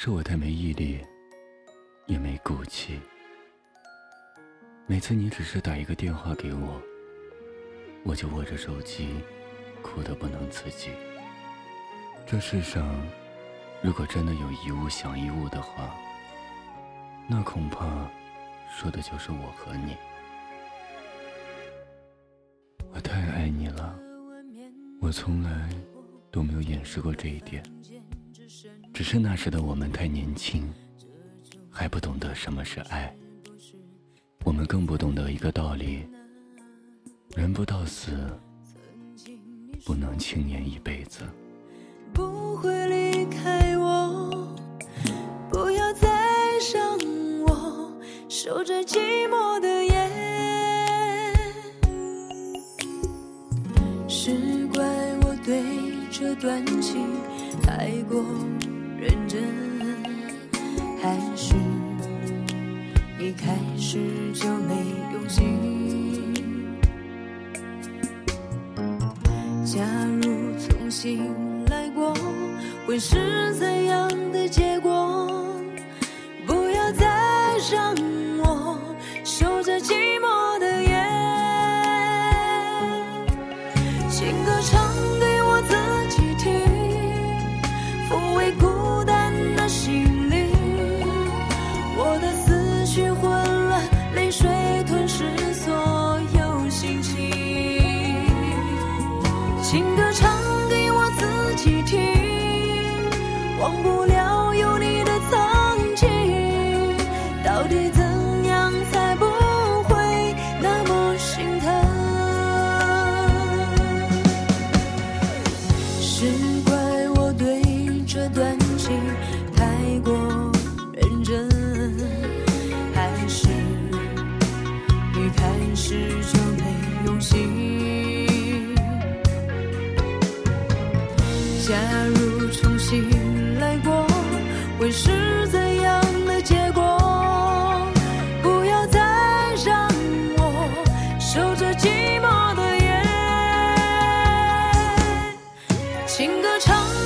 是我太没毅力，也没骨气。每次你只是打一个电话给我，我就握着手机，哭得不能自己。这世上，如果真的有一物降一物的话，那恐怕说的就是我和你。我太爱你了，我从来都没有掩饰过这一点。只是那时的我们太年轻，还不懂得什么是爱。我们更不懂得一个道理：人不到死，不能轻言一辈子。不会离开我，不要再让我守着寂寞的夜。是怪我对这段情太过认真，还是一开始就没用心？假如重新来过。会是怎样的结果？不要再让我守着寂寞的夜，情歌唱的情歌唱给我自己听。忘不了有你的曾经，到底怎样才不会那么心疼？是假如重新来过会是怎样的结果不要再让我守着寂寞的夜情歌唱